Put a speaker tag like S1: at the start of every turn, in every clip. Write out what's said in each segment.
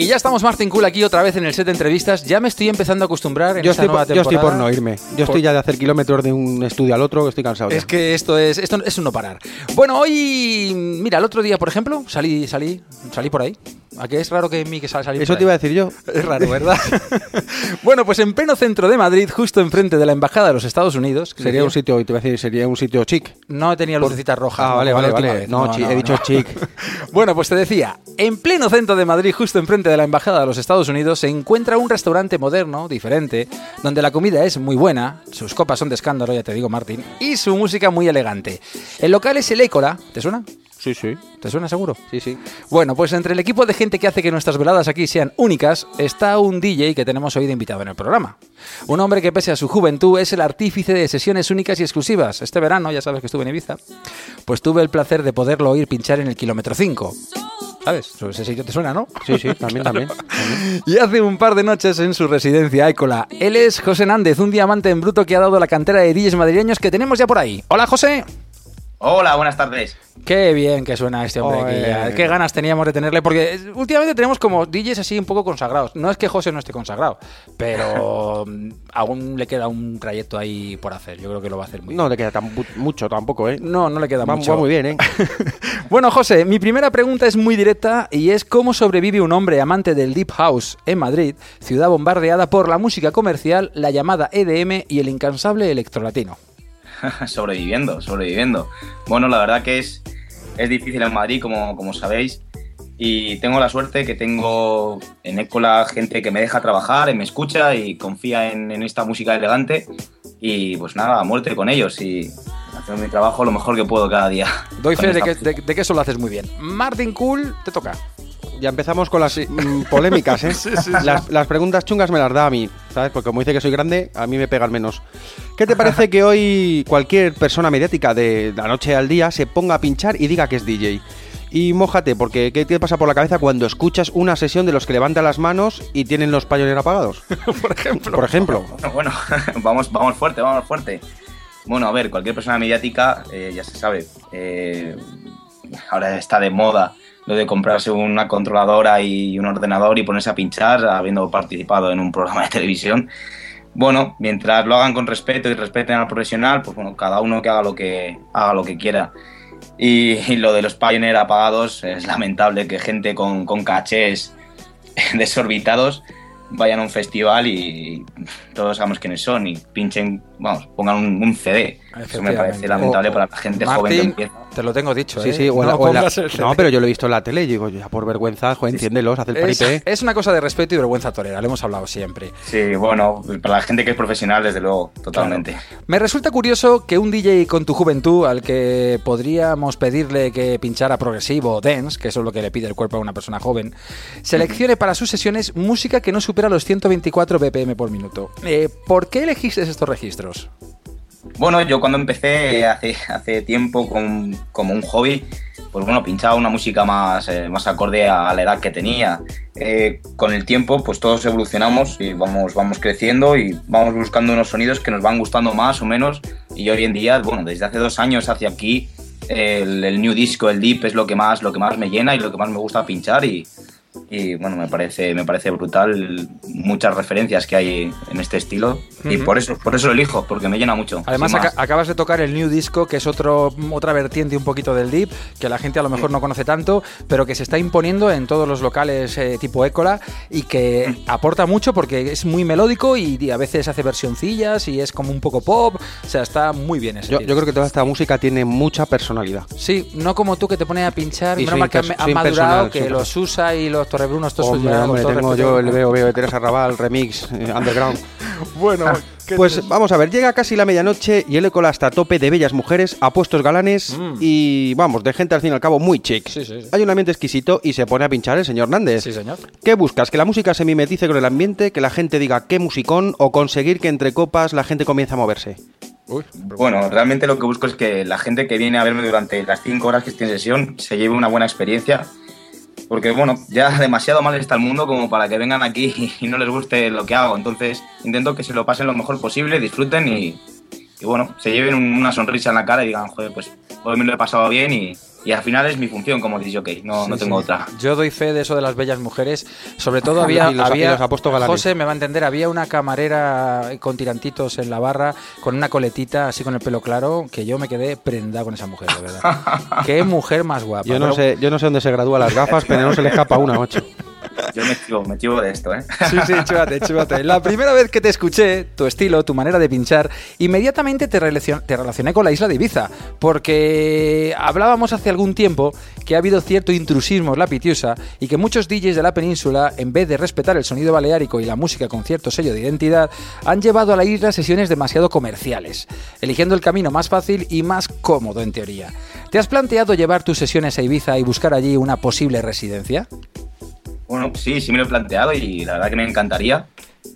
S1: Y ya estamos Martin Cool aquí otra vez en el set de entrevistas. Ya me estoy empezando a acostumbrar en
S2: Yo
S1: esta
S2: estoy,
S1: nueva
S2: por, yo estoy por no irme. Yo estoy ya de hacer kilómetros de un estudio al otro, que estoy cansado. ya.
S1: Es que esto es esto es un no parar. Bueno, hoy mira, el otro día, por ejemplo, salí salí salí por ahí. ¿A qué es raro que en mí que sal- salí
S2: Eso te iba a decir yo.
S1: Es raro, ¿verdad? bueno, pues en pleno centro de Madrid, justo enfrente de la embajada de los Estados Unidos, que
S2: Sería un sitio, te iba a decir, sería un sitio chic.
S1: No tenía lucecitas rojas.
S2: Ah,
S1: ¿no?
S2: vale, vale, vale. No, he dicho chic.
S1: bueno, pues te decía, en pleno centro de Madrid, justo enfrente de la embajada de los Estados Unidos, se encuentra un restaurante moderno, diferente, donde la comida es muy buena, sus copas son de escándalo, ya te digo, Martín, y su música muy elegante. El local es el Écola, ¿te suena?
S2: Sí, sí.
S1: ¿Te suena seguro?
S2: Sí, sí.
S1: Bueno, pues entre el equipo de gente que hace que nuestras veladas aquí sean únicas, está un DJ que tenemos hoy de invitado en el programa. Un hombre que pese a su juventud es el artífice de sesiones únicas y exclusivas. Este verano, ya sabes que estuve en Ibiza, pues tuve el placer de poderlo oír pinchar en el kilómetro 5. ¿Sabes? Ese sitio te suena, ¿no?
S2: Sí, sí, también, también. también.
S1: Y hace un par de noches en su residencia Écola. Él es José Nández, un diamante en bruto que ha dado la cantera de DJs madrileños que tenemos ya por ahí. Hola, José.
S3: Hola, buenas tardes.
S1: Qué bien que suena este hombre. Aquí. Qué ganas teníamos de tenerle, porque últimamente tenemos como DJs así un poco consagrados. No es que José no esté consagrado, pero mm, aún le queda un trayecto ahí por hacer. Yo creo que lo va a hacer muy
S2: No
S1: bien.
S2: le queda tan mucho tampoco, ¿eh?
S1: No, no le queda
S2: Va,
S1: mucho.
S2: va muy bien, ¿eh?
S1: Bueno, José, mi primera pregunta es muy directa y es cómo sobrevive un hombre amante del Deep House en Madrid, ciudad bombardeada por la música comercial, la llamada EDM y el incansable electrolatino.
S3: sobreviviendo, sobreviviendo. Bueno, la verdad que es, es difícil en Madrid, como, como sabéis. Y tengo la suerte que tengo en Écola gente que me deja trabajar, y me escucha y confía en, en esta música elegante. Y pues nada, a muerte con ellos y haciendo mi trabajo lo mejor que puedo cada día.
S1: Doy fe de que, de que eso lo haces muy bien. Martin Cool, te toca.
S2: Ya empezamos con las mm, polémicas, ¿eh? Las, las preguntas chungas me las da a mí, ¿sabes? Porque como dice que soy grande, a mí me pegan menos. ¿Qué te parece que hoy cualquier persona mediática de la noche al día se ponga a pinchar y diga que es DJ? Y mójate, porque ¿qué te pasa por la cabeza cuando escuchas una sesión de los que levantan las manos y tienen los payoneros apagados?
S1: Por ejemplo.
S2: Por ejemplo.
S3: Bueno, bueno, vamos, vamos fuerte, vamos fuerte. Bueno, a ver, cualquier persona mediática, eh, ya se sabe, eh, ahora está de moda lo de comprarse una controladora y un ordenador y ponerse a pinchar habiendo participado en un programa de televisión. Bueno, mientras lo hagan con respeto y respeten al profesional, pues bueno, cada uno que haga lo que, haga lo que quiera. Y, y lo de los Pioneer apagados es lamentable que gente con, con cachés desorbitados vayan a un festival y todos sabemos quiénes son y pinchen, vamos, pongan un, un CD. Eso me parece lamentable
S2: O-
S3: para la gente joven que empieza.
S1: Te lo tengo dicho,
S2: Sí,
S1: ¿eh?
S2: sí, o en la-
S1: no,
S2: o en la-
S1: pongas el CD.
S2: no, pero yo lo he visto en la tele y digo, ya por vergüenza, joder, enciéndelos, haz el
S1: Es,
S2: paripé.
S1: es una cosa de respeto y vergüenza torera, lo hemos hablado siempre.
S3: Sí, bueno, para la gente que es profesional, desde luego, totalmente.
S1: Me resulta curioso que un DJ con tu juventud, al que podríamos pedirle que pinchara progresivo o dance, que eso es lo que le pide el cuerpo a una persona joven, seleccione para sus sesiones música que no supera los 124 BPM por minuto. Eh, ¿Por qué elegiste estos registros?
S3: Bueno, yo cuando empecé hace, hace tiempo con, como un hobby, pues bueno, pinchaba una música más, eh, más acorde a la edad que tenía. Eh, con el tiempo, pues todos evolucionamos y vamos, vamos creciendo y vamos buscando unos sonidos que nos van gustando más o menos. Y hoy en día, bueno, desde hace dos años hacia aquí, el, el new disco, el deep, es lo que más, lo que más me llena y lo que más me gusta pinchar. Y, y bueno, me parece, me parece brutal muchas referencias que hay en este estilo. Y
S1: Ujú.
S3: por eso, por eso lo elijo, porque me llena mucho.
S1: Además, acabas de tocar el New Disco, que es otro, otra vertiente un poquito del Deep, que la gente a lo mejor no conoce tanto, pero que se está imponiendo en todos los locales eh, tipo Écola y que aporta mucho porque es muy melódico y, y a veces hace versioncillas y es como un poco pop. O sea, está muy bien ese
S2: Yo, yo creo que toda esta música tiene mucha personalidad.
S1: Sí, no como tú que te pones a pinchar,
S2: Y
S1: menos mal que
S2: soy
S1: madurado, que los USA y los Torrebrunos, todos
S2: Hombre,
S1: ya,
S2: hombre,
S1: con todo
S2: tengo yo el veo veo de Teresa Raval, remix, eh, underground.
S1: Bueno, ¿qué
S2: Pues vamos a ver, llega casi la medianoche y el Écola está a tope de bellas mujeres, apuestos galanes
S1: Mm.
S2: y vamos, de gente al fin y al cabo muy chic.
S1: Sí, sí, sí.
S2: Hay un ambiente exquisito y se pone a pinchar el señor Nández.
S1: Sí, señor.
S2: ¿Qué buscas? ¿Que la música se mimetice con el ambiente? ¿Que la gente diga qué musicón? ¿O conseguir que entre copas la gente comience a moverse?
S1: Uy,
S3: Bueno, realmente lo que busco es que la gente que viene a verme durante las 5 horas que estoy en sesión se lleve una buena experiencia. Porque, bueno, ya demasiado mal está el mundo como para que vengan aquí y no les guste lo que hago. Entonces, intento que se lo pasen lo mejor posible, disfruten y, bueno, se lleven una sonrisa en la cara y digan, joder, pues hoy me lo he pasado bien y, y al final es mi función como dice ok, no, no tengo otra.
S1: Yo doy fe de eso de las bellas mujeres. Sobre todo había,
S2: Y los-
S1: había
S2: y los
S1: José me va a entender, había una camarera con tirantitos en la barra, con una coletita así con el pelo claro, que yo me quedé prendado con esa mujer, de verdad. Qué mujer más guapa.
S2: Yo no,
S1: Pero-
S2: sé, yo no sé dónde se gradúa las gafas, pero no se le escapa una, macho.
S3: Yo me chivo, me chivo de esto, ¿eh?
S1: Sí, sí, chúvate, chúvate. La primera vez que te escuché, tu estilo, tu manera de pinchar, inmediatamente te, te relacioné con la isla de Ibiza, porque hablábamos hace algún tiempo que ha habido cierto intrusismo en y que muchos DJs de la península, en vez de respetar el sonido baleárico y la música con cierto sello de identidad, han llevado a la isla sesiones demasiado comerciales, eligiendo el camino más fácil y más cómodo en teoría. ¿Te has planteado llevar tus sesiones a Ibiza y buscar allí una posible residencia?
S3: Bueno, sí, sí me lo he planteado y la verdad que me encantaría.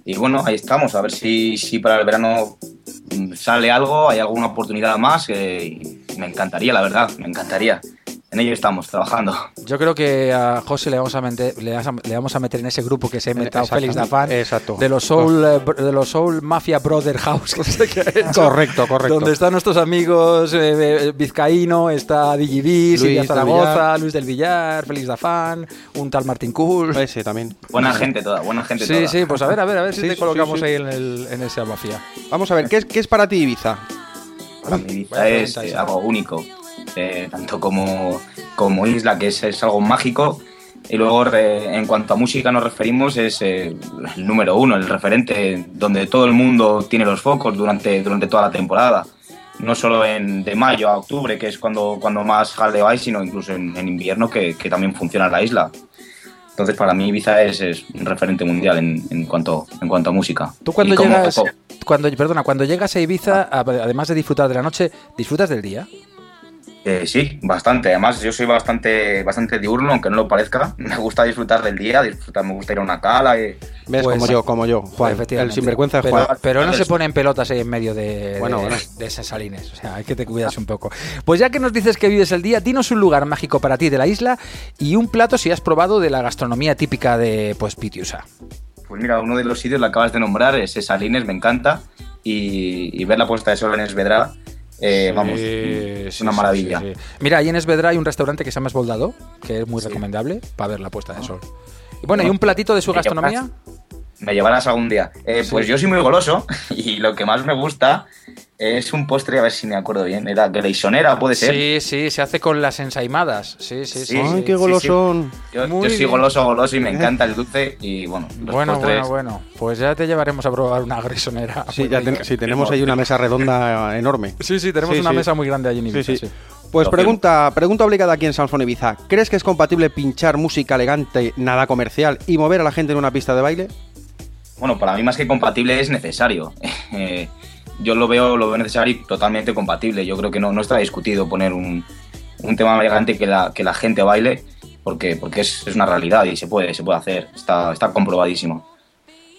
S3: Y bueno, ahí estamos, a ver si, si para el verano mm, sale algo, hay alguna oportunidad más. eh, me encantaría, la verdad, me encantaría. En ello estamos, trabajando.
S1: Yo creo que a José le vamos a meter, le vas a- le vamos a meter en ese grupo que se ha inventado Félix Dafan.
S2: Exacto.
S1: De los Soul, eh, br- de los Soul Mafia Brother House. que ha.
S2: Correcto, correcto.
S1: Donde están nuestros amigos eh, eh, Vizcaíno, está DigiB, Silvia Zaragoza. Luis del Villar, Félix Dafan, un tal Martín Cool.
S2: Ese también.
S3: Buena gente toda, buena gente
S1: Sí,
S3: toda.
S1: sí, pues a ver, a ver, a ver si
S2: Sí,
S1: te
S2: sí,
S1: colocamos
S2: sí.
S1: ahí en, el, en esa mafia.
S2: Vamos a ver, ¿qué es, qué es para ti Ibiza?
S3: Para mí Ibiza es eh, algo único, eh, tanto como, como isla, que es, es algo mágico. Y luego, re- en cuanto a música nos referimos, es eh, el número uno, el referente, donde todo el mundo tiene los focos durante, durante toda la temporada. No solo en, de mayo a octubre, que es cuando, cuando más jaleo hay, sino incluso en, en invierno, que, que también funciona la isla. Entonces, para mí, Ibiza es, es un referente mundial en, en, cuanto, en cuanto a música.
S1: Tú cuando llegas, cuando, perdona, cuando llegas a Ibiza, a- además de disfrutar de la noche, ¿disfrutas del día?
S3: Eh, sí, bastante. Además, yo soy bastante, bastante diurno, aunque no lo parezca. Me gusta disfrutar del día, disfrutar, me gusta ir a una cala. eh.
S2: ¿Ves?
S1: Pues-
S2: como yo, como yo, Juan. El sinvergüenza de
S1: pero,
S2: Juan.
S1: pero no se pone en pelotas ahí en medio de,
S2: Bueno,
S1: de, esas salines. O sea, hay que te cuidas un poco. Pues ya que nos dices que vives el día, dinos un lugar mágico para ti de la isla y un plato si has probado de la gastronomía típica de pues Pitiusa.
S3: Pues mira, uno de los sitios lo acabas de nombrar es Salines, me encanta. Y, y ver la puesta de sol en Esvedra, eh, vamos, es una maravilla.
S1: Sí, sí, sí. Mira, ahí en Esvedra hay un restaurante que se llama Esboldado, que es muy recomendable para ver la puesta de sol. Y bueno, ¿y un platito de su gastronomía?
S3: Me llevarás algún día. Eh, Pues yo soy muy goloso y lo que más me gusta es un postre, a ver si me acuerdo bien, era greisonera, puede ser.
S1: Sí, sí, se hace con las ensaimadas. Sí, sí, sí.
S3: Sí,
S2: Ay,
S3: sí,
S2: qué
S3: sí,
S2: golosón.
S3: Yo, yo soy goloso, goloso y me encanta el dulce y bueno, los
S1: Bueno,
S3: postres.
S1: bueno, bueno. Pues ya te llevaremos a probar una grisonera.
S2: Sí, ya ten- sí, tenemos ahí una mesa redonda enorme.
S1: Sí, sí, tenemos
S2: Sí,
S1: una
S2: sí.
S1: mesa muy grande allí en Ibiza.
S2: sí.
S1: sí.
S2: Pues pregunta, pregunta obligada aquí en Samsung Ibiza. ¿Crees que es compatible pinchar música elegante, nada comercial y mover a la gente en una pista de baile?
S3: Bueno, para mí más que compatible es necesario. Yo lo veo, lo veo necesario y totalmente compatible. Yo creo que no, no está discutido poner un, un tema elegante que la, que la gente baile, porque, porque es, es una realidad y se puede, se puede hacer. Está, está comprobadísimo.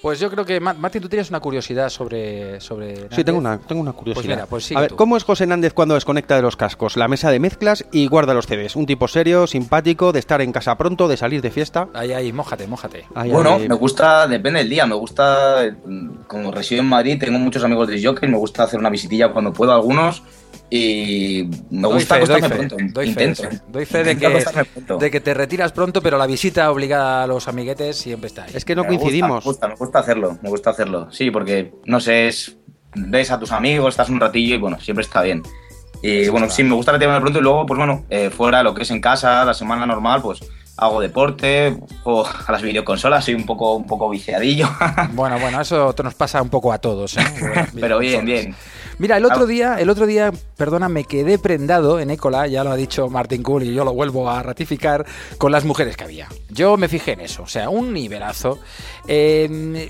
S1: Pues yo creo que, Ma- Mati, tú tienes una curiosidad sobre... sobre
S2: Sí, tengo una, tengo una curiosidad.
S1: mira, pues
S2: a ver,
S1: tú.
S2: ¿cómo es José Nández cuando desconecta de los cascos, la mesa de mezclas y guarda los CDs? Un tipo serio, simpático, de estar en casa pronto, de salir de fiesta.
S1: Ahí, ahí, mójate, mójate.
S2: Ay,
S3: bueno,
S2: ay,
S3: me gusta, depende del día. Me gusta, eh, como resido en Madrid, tengo muchos amigos de jockey, me gusta hacer una visitilla cuando puedo a algunos. Y me
S1: Doy
S3: gusta
S1: fe, doy
S3: acostarme
S1: fe,
S3: pronto.
S1: doy fe de
S3: intento.
S1: eso. Doy fe de que,
S3: acostarme pronto.
S1: de que te retiras pronto, pero la visita obligada a los amiguetes siempre está ahí.
S2: Es que no
S3: Me gusta,
S2: coincidimos.
S3: Me gusta, me gusta hacerlo, me gusta hacerlo. Sí, porque, no sé, es, ves a tus amigos, estás un ratillo y bueno, siempre está bien. Y bueno, sí, me gusta retirarme pronto y luego, pues bueno, eh, fuera, lo que es en casa, la semana normal, pues hago deporte, juego a las videoconsolas, soy un poco, un poco viciadillo.
S1: Bueno, bueno, eso te nos pasa un poco a todos, ¿eh?
S3: Pero bien, bien.
S1: Mira, el otro día, el otro día, perdona, me quedé prendado en Écola, ya lo ha dicho Martin Cool y yo lo vuelvo a ratificar, con las mujeres que había. Yo me fijé en eso, o sea, un nivelazo. Eh,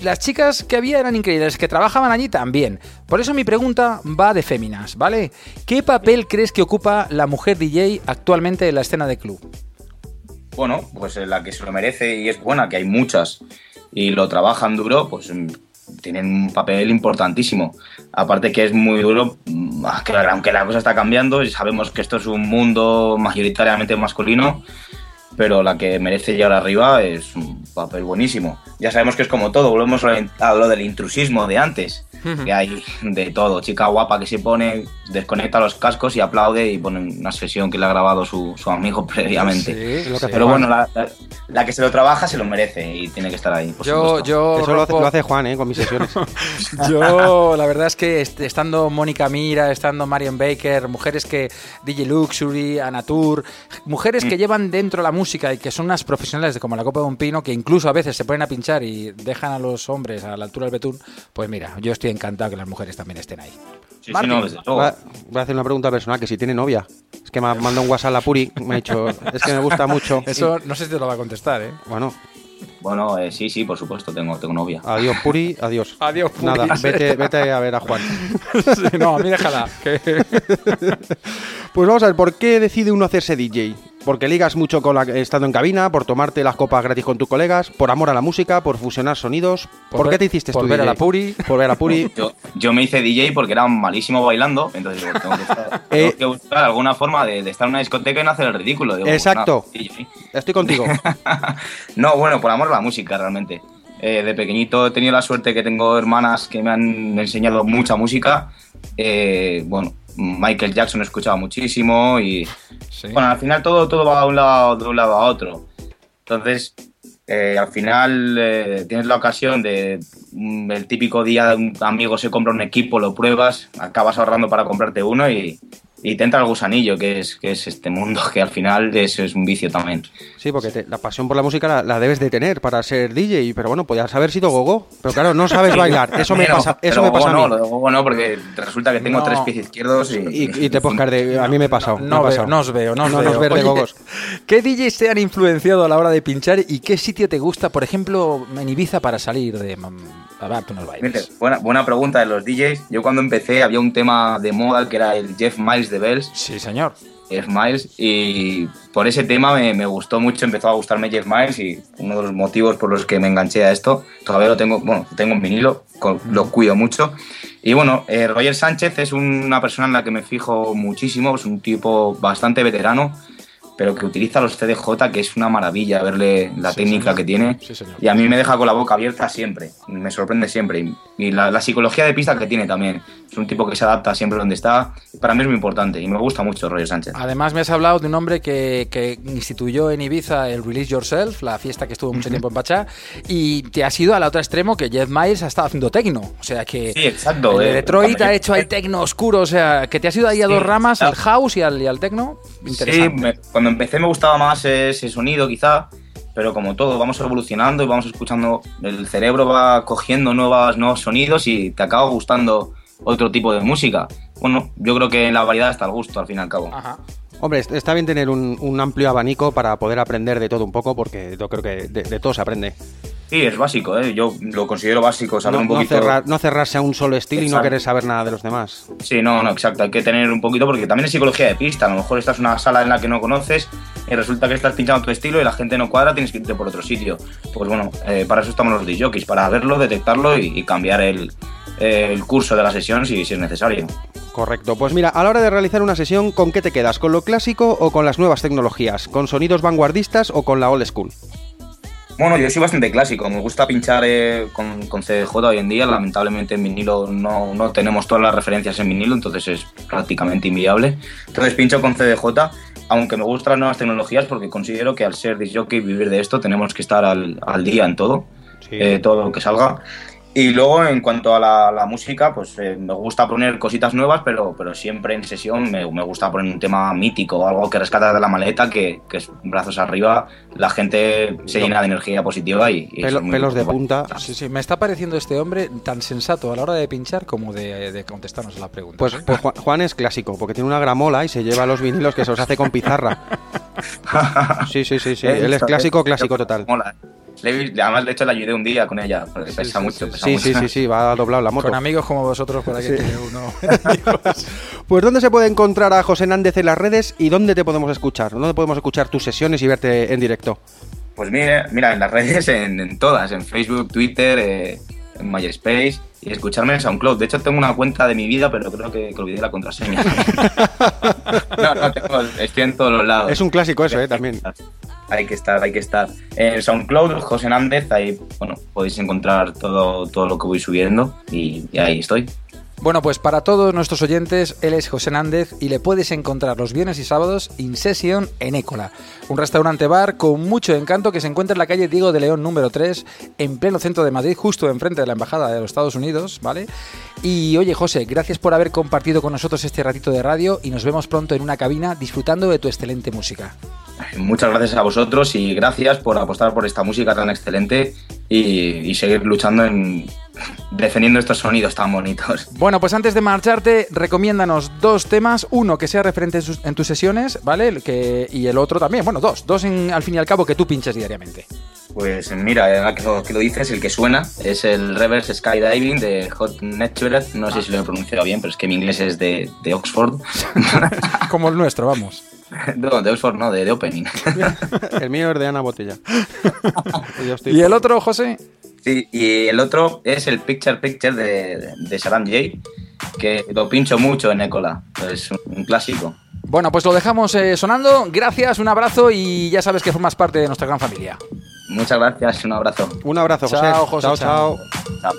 S1: las chicas que había eran increíbles, que trabajaban allí también. Por eso mi pregunta va de féminas, ¿vale? ¿Qué papel crees que ocupa la mujer DJ actualmente en la escena de club?
S3: Bueno, pues eh, la que se lo merece y es buena, que hay muchas y lo trabajan duro, pues tienen un papel importantísimo. Aparte que es muy duro, mm, que aunque la cosa está cambiando y sabemos que esto es un mundo mayoritariamente masculino, pero la que merece llegar arriba es un papel buenísimo. Ya sabemos que es como todo, volvemos a lo del intrusismo de antes, que hay de todo. Chica guapa que se pone, desconecta los cascos y aplaude y pone una sesión que le ha grabado su, su amigo previamente.
S2: Sí, lo que hace
S3: Pero bueno, la, la- la que se lo trabaja se lo merece y tiene que estar ahí. por
S1: Yo, yo
S2: Eso lo hace, lo hace Juan, ¿eh? Con mis sesiones.
S1: Yo, la verdad es que est- estando Mónica Mira, estando Marion Baker, mujeres que DJ Luxury, Anatur, mujeres
S3: Mm.
S1: que llevan dentro la música y que son unas profesionales de como la copa de un pino, que incluso a veces se ponen a pinchar y dejan a los hombres a la altura del betún, pues mira, yo estoy encantado que las mujeres también estén ahí.
S3: Sí, sí,
S1: Martín.
S3: no, desde luego.
S2: Va- Voy a hacer una pregunta personal, que si tiene novia. Es que me ha mandado un WhatsApp a la Puri, me ha dicho, es que me gusta mucho.
S1: Eso no sé si te lo va a contestar, ¿eh?
S2: Bueno,
S3: Bueno, eh, sí, sí, por supuesto, tengo, tengo novia.
S2: adiós Puri, adiós.
S1: Adiós, Puri.
S2: Nada, vete, vete a ver a Juan.
S1: Sí, no, a mí déjala. que-
S2: Pues vamos a ver, ¿por qué decide uno hacerse DJ? Porque ligas mucho con la, estando en cabina, por tomarte las copas gratis con tus colegas, por amor a la música, por fusionar sonidos. ¿Por, qué te hiciste
S1: por
S2: tú
S1: ver a la Puri.
S2: Por ver a la Puri.
S3: Yo, yo me hice DJ porque era malísimo bailando, entonces digo, tengo que, buscar,
S2: Eh.
S3: tengo que buscar alguna forma de, de estar en una discoteca y no hacer el ridículo. Digo,
S2: Exacto. Estoy contigo.
S3: no, bueno, por amor a la música, realmente. Eh, de pequeñito he tenido la suerte que tengo hermanas que me han enseñado mucha música. Eh, bueno, Michael Jackson he escuchado muchísimo y
S1: Sí.
S3: bueno, al final todo, todo va de un lado, de un lado a otro. Entonces, eh, al final eh, tienes la ocasión de mm, el típico día un amigo se compra un equipo, lo pruebas, acabas ahorrando para comprarte uno y, y te entra el gusanillo, que es, que es este mundo, que al final es, es un vicio también.
S2: Sí, porque te- la pasión por la música la, la debes de tener para ser DJ, pero bueno, podías haber sido gogo. Pero claro, no sabes bailar. Eso me pasa, eso
S3: pero
S2: me pasa a
S3: no,
S2: mí.
S3: lo de gogo no, porque resulta que tengo
S1: No.
S3: tres pies izquierdos y,
S2: Y, y te puedes caer de... A mí me ha pasado. me ha
S1: No, veo,
S2: pasado.
S1: no os veo, no os
S2: No
S1: veo.
S2: de gogos.
S1: ¿Qué DJs te han influenciado a la hora de pinchar y qué sitio te gusta, por ejemplo, en Ibiza para salir de mm, a unos
S3: Mire,
S1: bailes?
S3: buena, buena pregunta de los DJs. Yo cuando empecé había un tema de moda que era el Jeff Miles de Bells.
S1: Sí, señor.
S3: Jeff Miles y por ese tema me, me gustó mucho, empezó a gustarme Jeff Miles y uno de los motivos por los que me enganché a esto, todavía lo tengo, bueno, tengo en vinilo, lo cuido mucho. Y bueno, eh, Roger Sánchez es una persona en la que me fijo muchísimo, es un tipo bastante veterano, pero que utiliza los CDJ, que es una maravilla verle la
S1: Sí,
S3: técnica
S1: señor.
S3: que tiene.
S1: Sí, señor.
S3: Y a mí me deja con la boca abierta siempre, me sorprende siempre. Y, la, la psicología de pista que tiene también. Es un tipo que se adapta siempre donde está. Para mí es muy importante y me gusta mucho Roger Sánchez.
S1: Además, me has hablado de un hombre que, que instituyó en Ibiza el Release Yourself, la fiesta que estuvo mucho tiempo en Pachá, y te has ido al otro extremo que Jeff Miles ha estado haciendo tecno. O sea que
S3: Sí, exacto,
S1: el de
S3: eh,
S1: Detroit
S3: cuando
S1: ha hecho ahí tecno oscuro. O sea, que te has ido ahí a
S3: Sí,
S1: dos ramas, al
S3: claro.
S1: house y al, y al tecno.
S3: Sí,
S1: Interesante.
S3: me- cuando empecé me gustaba más ese sonido quizá, pero como todo, vamos evolucionando y vamos escuchando, el cerebro va cogiendo nuevas, nuevos sonidos y te acaba gustando otro tipo de música. Bueno, yo creo que en la variedad está el gusto al fin y al cabo.
S1: Ajá.
S2: Hombre, est- está bien tener un, un amplio abanico para poder aprender de todo un poco, porque yo creo que de, de todo se aprende.
S3: Sí, es básico, ¿eh? yo lo considero básico, saber
S2: No,
S3: un
S2: no
S3: poquito...
S2: cerrar- no cerrarse a un solo estilo y no querer saber nada de los demás.
S3: Sí, no, no, exacto. Hay que tener un poquito porque también es psicología de pista. A lo mejor estás en una sala en la que no conoces y resulta que estás pinchando tu estilo y la gente no cuadra, tienes que irte por otro sitio. Pues bueno, eh, para eso estamos los DJs, para verlo, detectarlo y, y cambiar el, eh, el curso de la sesión si, si es necesario.
S2: Correcto. Pues mira, a la hora de realizar una sesión, ¿con qué te quedas? ¿Con lo clásico o con las nuevas tecnologías? ¿Con sonidos vanguardistas o con la old school?
S3: Bueno, yo soy bastante clásico, me gusta pinchar eh, con, con CDJ hoy en día, lamentablemente en vinilo no, no tenemos todas las referencias en vinilo, entonces es prácticamente inviable. Entonces pincho con CDJ, aunque me gustan las nuevas tecnologías porque considero que al ser disc y vivir de esto tenemos que estar al, al día en todo,
S2: Sí.
S3: eh, todo lo que salga. Y luego en cuanto a la, la música, pues eh, me gusta poner cositas nuevas, pero, pero siempre en sesión me, me gusta poner un tema mítico, algo que rescata de la maleta, que, que es brazos arriba, la gente se llena de energía positiva y... y
S2: Pelo- pelos de punta.
S1: Sí, sí, me está pareciendo este hombre tan sensato a la hora de pinchar como de, de contestarnos a la pregunta.
S2: Pues, pues Juan, Juan es clásico, porque tiene una gramola y se lleva los vinilos que se los hace con pizarra. Sí, sí, sí, sí.
S3: Eh,
S2: Él es clásico,
S3: esto-
S2: clásico total.
S3: Mola. Le además, de hecho, le ayudé un día con ella, porque
S1: Sí,
S3: pesa
S1: sí,
S3: mucho.
S1: sí,
S3: pesa
S2: Sí,
S3: mucho.
S2: sí, sí, sí, va doblado la moto.
S1: Con amigos como vosotros, por aquí tiene uno.
S2: Pues ¿dónde se puede encontrar a José Nández en las redes y dónde te podemos escuchar? ¿Dónde podemos escuchar tus sesiones y verte en directo?
S3: Pues mira, mira, en las redes, en, en todas, en Facebook, Twitter, eh, en MySpace y escucharme en SoundCloud. De hecho, tengo una cuenta de mi vida, pero creo que, que olvidé la contraseña. no, no tengo, estoy en todos los lados.
S2: Es un clásico eso, ¿eh? También.
S3: Hay que estar, hay que estar. En SoundCloud, José Nández, ahí, bueno, podéis encontrar todo, todo lo que voy subiendo y, y ahí estoy.
S1: Bueno, pues para todos nuestros oyentes, él es José Nández y le puedes encontrar los viernes y sábados in session en Écola, un restaurante bar con mucho encanto que se encuentra en la calle Diego de León número 3, en pleno centro de Madrid, justo enfrente de la Embajada de los Estados Unidos, ¿vale? Y oye, José, gracias por haber compartido con nosotros este ratito de radio y nos vemos pronto en una cabina disfrutando de tu excelente música.
S3: Muchas gracias a vosotros y gracias por apostar por esta música tan excelente y, y seguir luchando en defendiendo estos sonidos tan bonitos.
S1: Bueno, pues antes de marcharte, recomiéndanos dos temas, uno que sea referente en, sus- en tus sesiones, ¿vale? El Que, y el otro también, bueno, dos, dos en- al fin y al cabo que tú pinches diariamente.
S3: Pues mira, ahora que lo, que lo dices, el que suena es el Reverse Skydiving de Hot Natured. No sé si lo he pronunciado bien, pero es que mi inglés es de, de Oxford.
S1: Como el nuestro, vamos.
S3: no, de Oxford no, de, de Opening.
S2: El mío es de Ana Botella. Yo estoy-
S1: ¿Y el otro, José?
S3: Sí, y el otro es el Picture Picture de, de Saddam J, que lo pincho mucho en Ecola. Es un, un clásico.
S1: Bueno, pues lo dejamos eh, sonando. Gracias, un abrazo y ya sabes que formas parte de nuestra gran familia.
S3: Muchas gracias, un abrazo.
S2: Un abrazo, José.
S1: Chao, José,
S2: chao.
S1: chao.
S2: chao.